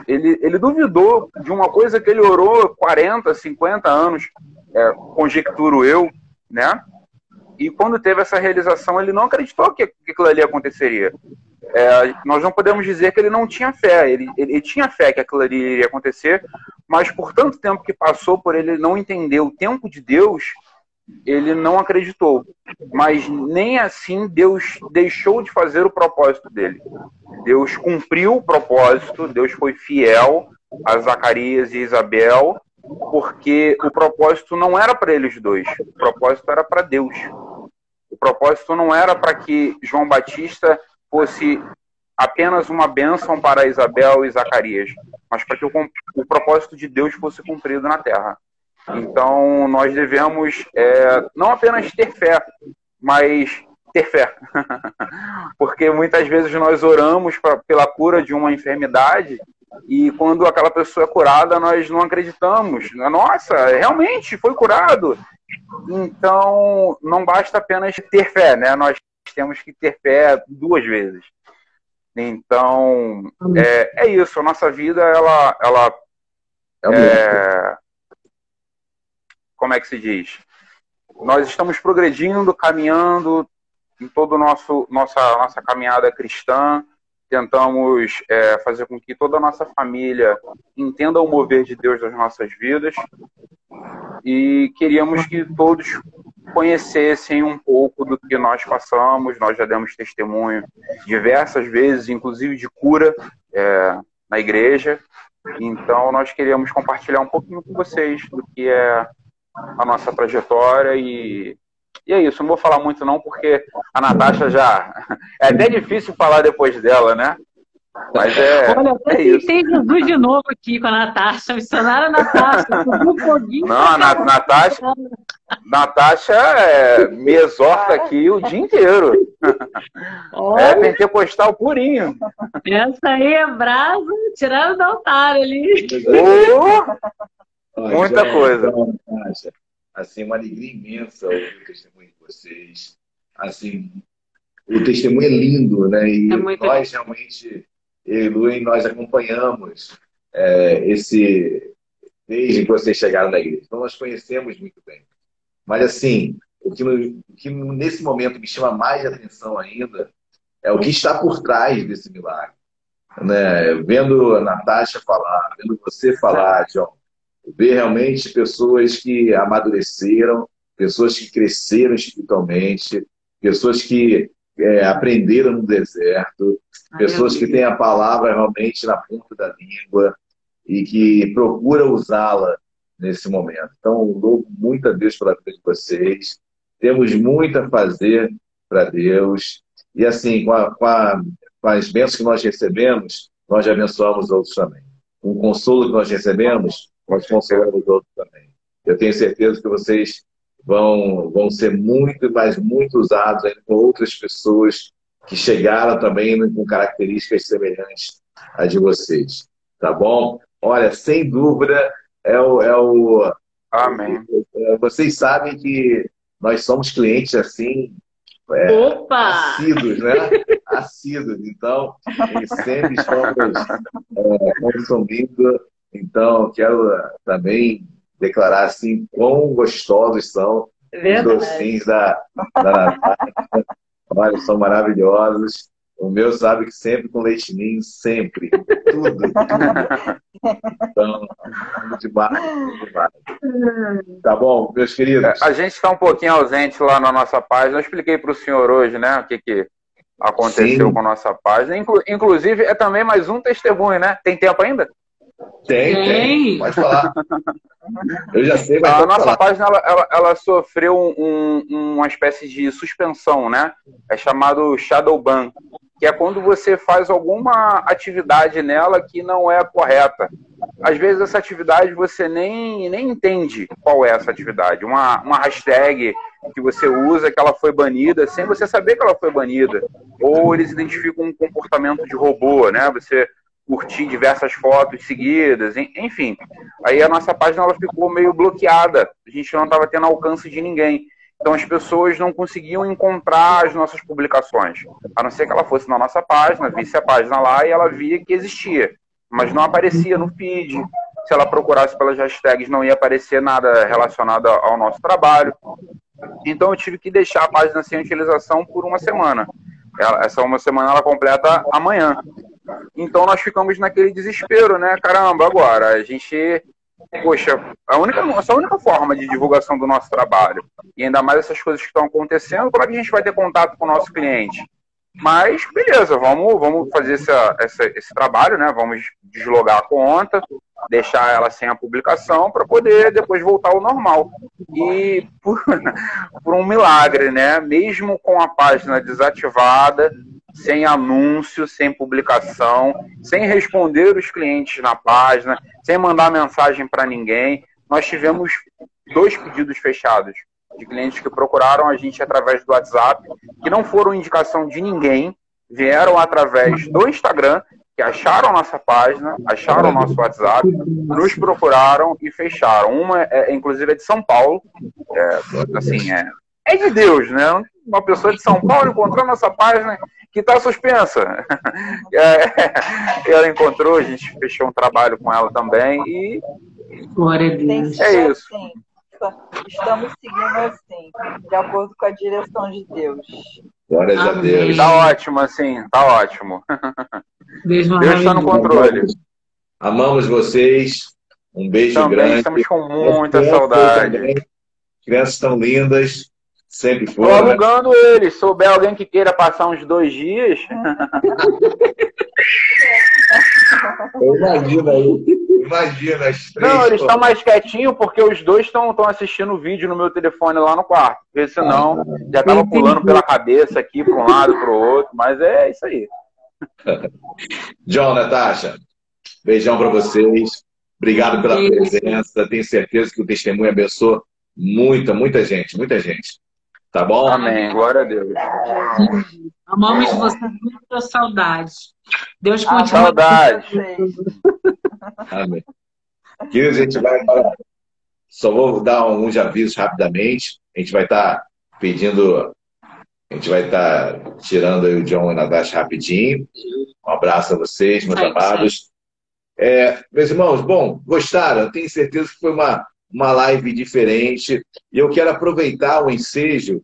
Ele, ele duvidou de uma coisa que ele orou 40, 50 anos, é, conjecturo eu, né? E quando teve essa realização, ele não acreditou que, que aquilo ali aconteceria. É, nós não podemos dizer que ele não tinha fé. Ele, ele, ele, tinha fé que aquilo ali iria acontecer, mas por tanto tempo que passou, por ele não entender o tempo de Deus, ele não acreditou. Mas nem assim Deus deixou de fazer o propósito dele. Deus cumpriu o propósito, Deus foi fiel a Zacarias e Isabel, porque o propósito não era para eles dois, o propósito era para Deus. O propósito não era para que João Batista fosse apenas uma bênção para Isabel e Zacarias, mas para que o, o propósito de Deus fosse cumprido na terra. Então, nós devemos é, não apenas ter fé, mas ter fé. Porque muitas vezes nós oramos pra, pela cura de uma enfermidade e quando aquela pessoa é curada, nós não acreditamos. Nossa, realmente foi curado. Então, não basta apenas ter fé, né? Nós temos que ter fé duas vezes. Então, é, é isso. A nossa vida, ela, ela é, como é que se diz? Nós estamos progredindo, caminhando em toda nosso nossa nossa caminhada cristã tentamos é, fazer com que toda a nossa família entenda o mover de Deus nas nossas vidas e queríamos que todos conhecessem um pouco do que nós passamos. Nós já demos testemunho diversas vezes, inclusive de cura é, na igreja. Então, nós queríamos compartilhar um pouquinho com vocês do que é a nossa trajetória e, e é isso. Não vou falar muito não, porque a Natasha já... É até difícil falar depois dela, né? Mas é. Olha, eu é isso. Jesus de novo aqui com a Natasha. Missionária Natasha. Um Não, a Natasha. Natasha é, me exorta aqui o dia inteiro. Olha. É pentecostal purinho. Essa aí é brasa tirando do altar ali. Oh, muita coisa. Então, Natasha, assim, uma alegria imensa ouvir o testemunho de vocês. Assim, o testemunho é lindo, né? E é nós lindo. realmente eu e Luiz, nós acompanhamos é, esse desde que vocês chegaram na igreja. Então, nós conhecemos muito bem. Mas, assim, o que, o que nesse momento me chama mais atenção ainda é o que está por trás desse milagre. Né? Vendo a Natasha falar, vendo você falar, João, ver realmente pessoas que amadureceram, pessoas que cresceram espiritualmente, pessoas que é, aprenderam no deserto, pessoas que têm a palavra realmente na ponta da língua e que procuram usá-la nesse momento. Então, louvo muito a Deus pela vida de vocês. Temos muito a fazer para Deus. E assim, com, a, com, a, com as bênçãos que nós recebemos, nós abençoamos outros também. Com o consolo que nós recebemos, nós consolamos outros também. Eu tenho certeza que vocês vão, vão ser muito, mas muito usados ainda com outras pessoas que chegaram também com características semelhantes a de vocês. Tá bom? Olha, sem dúvida, é o. É o Amém. É, vocês sabem que nós somos clientes assim. É, Opa! Assíduos, né? assíduos. Então, sempre estamos é, consumindo. Então, quero também declarar assim quão gostosos são Verdade. os docinhos da, da Natália. Olha, são maravilhosos. O meu sabe que sempre com leite ninho, sempre. Tudo, tudo. Então, demais, demais. Tá bom, meus queridos? A gente está um pouquinho ausente lá na nossa página. Eu expliquei para o senhor hoje, né, o que, que aconteceu Sim. com a nossa página. Inclusive, é também mais um testemunho, né? Tem tempo ainda? Tem, tem, tem. Pode falar. Eu já sei, mas A nossa falar. página, ela, ela, ela sofreu um, uma espécie de suspensão, né? É chamado shadow ban, que é quando você faz alguma atividade nela que não é correta. Às vezes essa atividade você nem, nem entende qual é essa atividade. Uma, uma hashtag que você usa que ela foi banida sem você saber que ela foi banida. Ou eles identificam um comportamento de robô, né? Você curtir diversas fotos seguidas, enfim. Aí a nossa página ela ficou meio bloqueada, a gente não estava tendo alcance de ninguém. Então as pessoas não conseguiam encontrar as nossas publicações, a não ser que ela fosse na nossa página, visse a página lá e ela via que existia, mas não aparecia no feed. Se ela procurasse pelas hashtags, não ia aparecer nada relacionado ao nosso trabalho. Então eu tive que deixar a página sem utilização por uma semana. Essa uma semana ela completa amanhã. Então nós ficamos naquele desespero, né? Caramba, agora a gente. Poxa, a única, essa é única forma de divulgação do nosso trabalho. E ainda mais essas coisas que estão acontecendo, como é que a gente vai ter contato com o nosso cliente? Mas, beleza, vamos, vamos fazer essa, essa, esse trabalho, né? Vamos deslogar a conta, deixar ela sem a publicação para poder depois voltar ao normal. E por, por um milagre, né? Mesmo com a página desativada, sem anúncio, sem publicação, sem responder os clientes na página, sem mandar mensagem para ninguém. Nós tivemos dois pedidos fechados de clientes que procuraram a gente através do WhatsApp, que não foram indicação de ninguém, vieram através do Instagram, que acharam nossa página, acharam nosso WhatsApp, nos procuraram e fecharam. Uma, é, inclusive, é de São Paulo, é, assim, é, é de Deus, né? Uma pessoa de São Paulo encontrou nossa página que está suspensa. É, ela encontrou, a gente fechou um trabalho com ela também e. Glória a Deus. É isso. Assim, estamos seguindo assim, de acordo com a direção de Deus. Glória a Deus. Tá ótimo, assim, tá ótimo. Deus está no controle. Amamos vocês. Um beijo também grande. Estamos com muita saudade. Crianças tão lindas. Sempre foi. Estou né? alugando ele. Se souber alguém que queira passar uns dois dias. Imagina aí. Imagina as três. Não, eles estão mais quietinhos porque os dois estão assistindo o vídeo no meu telefone lá no quarto. Porque senão ah, já tava pulando pela cabeça aqui para um lado, para o outro. Mas é isso aí. John, Natasha, beijão para vocês. Obrigado pela presença. Tenho certeza que o testemunho abençoa muita, muita gente, muita gente. Tá bom? Amém. Glória a Deus. Amamos você muita saudade. Deus continue. Saudade. Amém. Queridos, a gente vai para. Só vou dar alguns avisos rapidamente. A gente vai estar tá pedindo. A gente vai estar tá tirando aí o John e a Natasha rapidinho. Um abraço a vocês, meus amados. É, meus irmãos, bom, gostaram? Tenho certeza que foi uma, uma live diferente. E eu quero aproveitar o ensejo.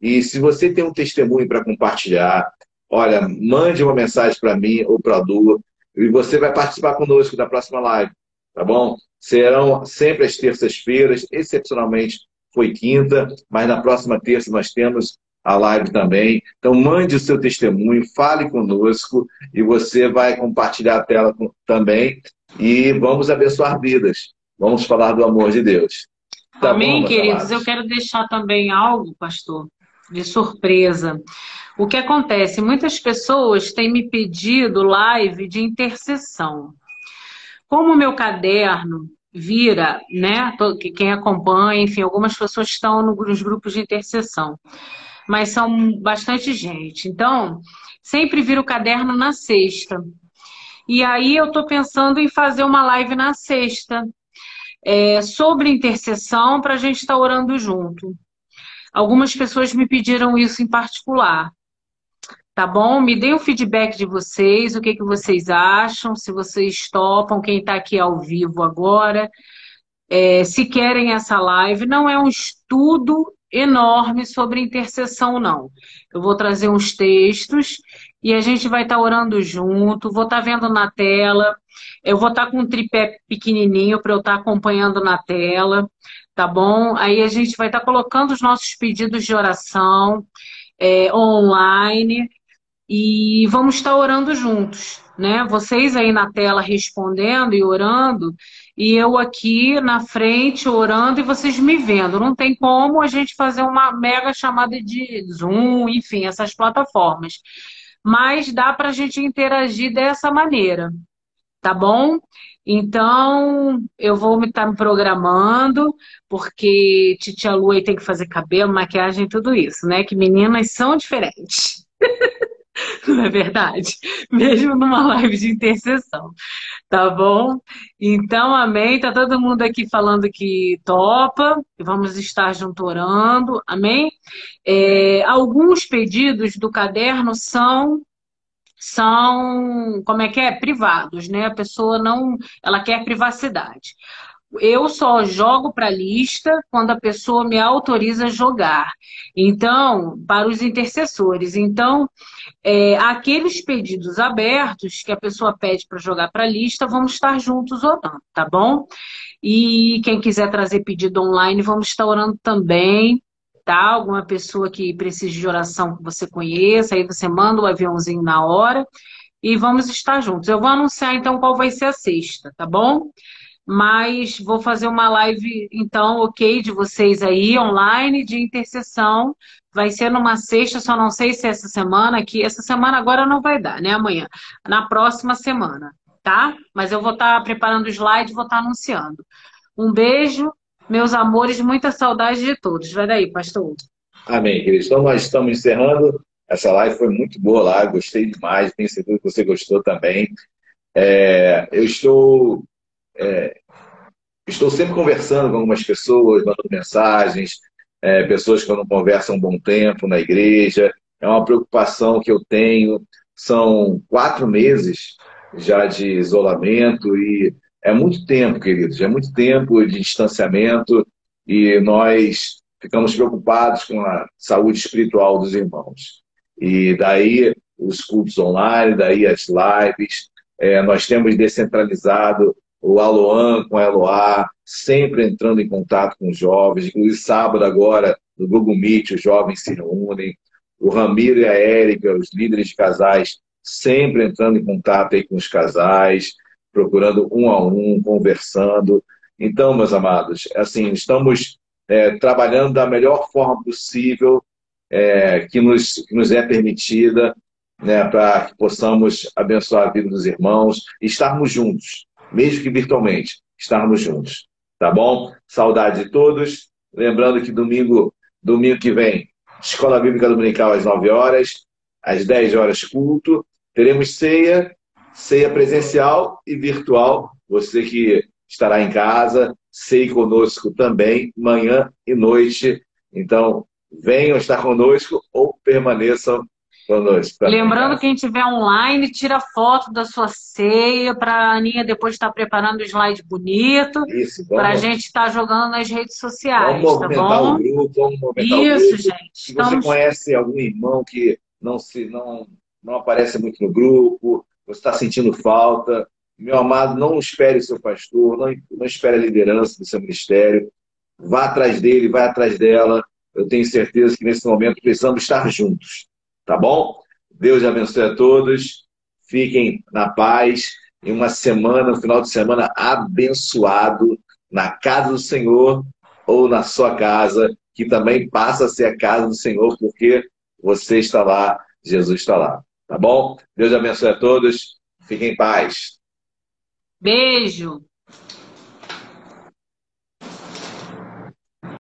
E se você tem um testemunho para compartilhar, olha, mande uma mensagem para mim ou para a Du. E você vai participar conosco da próxima live, tá bom? Serão sempre as terças-feiras, excepcionalmente foi quinta, mas na próxima terça nós temos a live também. Então, mande o seu testemunho, fale conosco e você vai compartilhar a tela também. E vamos abençoar vidas. Vamos falar do amor de Deus. Tá Amém, bom, queridos. Eu quero deixar também algo, pastor, de surpresa. O que acontece? Muitas pessoas têm me pedido live de intercessão. Como o meu caderno vira, né? Quem acompanha, enfim, algumas pessoas estão nos grupos de intercessão, mas são bastante gente. Então, sempre vira o caderno na sexta. E aí eu estou pensando em fazer uma live na sexta é, sobre intercessão para a gente estar tá orando junto. Algumas pessoas me pediram isso em particular. Tá bom? Me deem o feedback de vocês, o que, que vocês acham, se vocês topam, quem está aqui ao vivo agora. É, se querem essa live, não é um estudo enorme sobre intercessão, não. Eu vou trazer uns textos e a gente vai estar tá orando junto, vou estar tá vendo na tela, eu vou estar tá com um tripé pequenininho para eu estar tá acompanhando na tela, tá bom? Aí a gente vai estar tá colocando os nossos pedidos de oração é, online e vamos estar orando juntos, né? Vocês aí na tela respondendo e orando, e eu aqui na frente orando e vocês me vendo. Não tem como a gente fazer uma mega chamada de Zoom, enfim, essas plataformas. Mas dá para a gente interagir dessa maneira, tá bom? Então, eu vou estar tá me programando, porque Titia Lu tem que fazer cabelo, maquiagem, tudo isso, né? Que meninas são diferentes. Não é verdade? Mesmo numa live de intercessão. Tá bom? Então, amém. Tá todo mundo aqui falando que topa. Vamos estar junto orando. Amém? É, alguns pedidos do caderno são são, como é que é? Privados, né? A pessoa não, ela quer privacidade eu só jogo para a lista quando a pessoa me autoriza a jogar. Então, para os intercessores. Então, é, aqueles pedidos abertos que a pessoa pede para jogar para a lista, vamos estar juntos orando, tá bom? E quem quiser trazer pedido online, vamos estar orando também, tá? Alguma pessoa que precise de oração que você conheça, aí você manda o aviãozinho na hora e vamos estar juntos. Eu vou anunciar então qual vai ser a sexta, tá bom? Mas vou fazer uma live, então, ok, de vocês aí, online, de intercessão. Vai ser numa sexta, só não sei se é essa semana aqui. Essa semana agora não vai dar, né? Amanhã. Na próxima semana, tá? Mas eu vou estar tá preparando o slide, vou estar tá anunciando. Um beijo, meus amores, muita saudade de todos. Vai daí, pastor. Amém, queridos. Então, nós estamos encerrando. Essa live foi muito boa lá, gostei demais. Tenho certeza que você gostou também. É, eu estou é, estou sempre conversando com algumas pessoas, mandando mensagens, é, pessoas que eu não converso há um bom tempo na igreja. É uma preocupação que eu tenho. São quatro meses já de isolamento e é muito tempo, queridos, é muito tempo de distanciamento e nós ficamos preocupados com a saúde espiritual dos irmãos. E daí os cultos online, daí as lives, é, nós temos descentralizado o Aloan com a Eloá, sempre entrando em contato com os jovens. Inclusive, sábado agora, no Google Meet, os jovens se reúnem. O Ramiro e a Érica, os líderes de casais, sempre entrando em contato aí com os casais, procurando um a um, conversando. Então, meus amados, assim, estamos é, trabalhando da melhor forma possível é, que, nos, que nos é permitida, né, para que possamos abençoar a vida dos irmãos e estarmos juntos, mesmo que virtualmente, estarmos juntos. Tá bom? Saudade de todos. Lembrando que domingo, domingo que vem, Escola Bíblica Dominical às 9 horas, às 10 horas culto. Teremos ceia, ceia presencial e virtual. Você que estará em casa, ceia conosco também, manhã e noite. Então, venham estar conosco ou permaneçam conosco. Lembrando, quem estiver online, tira foto da sua ceia para a Aninha depois estar preparando o slide bonito. Para a gente estar jogando nas redes sociais. Vamos tá bom? o grupo, vamos movimentar Isso, o grupo. gente. Se Estamos... você conhece algum irmão que não, se, não, não aparece muito no grupo, você está sentindo falta, meu amado, não espere o seu pastor, não, não espere a liderança do seu ministério. Vá atrás dele, vai atrás dela. Eu tenho certeza que nesse momento precisamos estar juntos. Tá bom? Deus abençoe a todos. Fiquem na paz. Em uma semana, um final de semana abençoado na casa do Senhor ou na sua casa, que também passa a ser a casa do Senhor, porque você está lá, Jesus está lá. Tá bom? Deus abençoe a todos. Fiquem em paz. Beijo.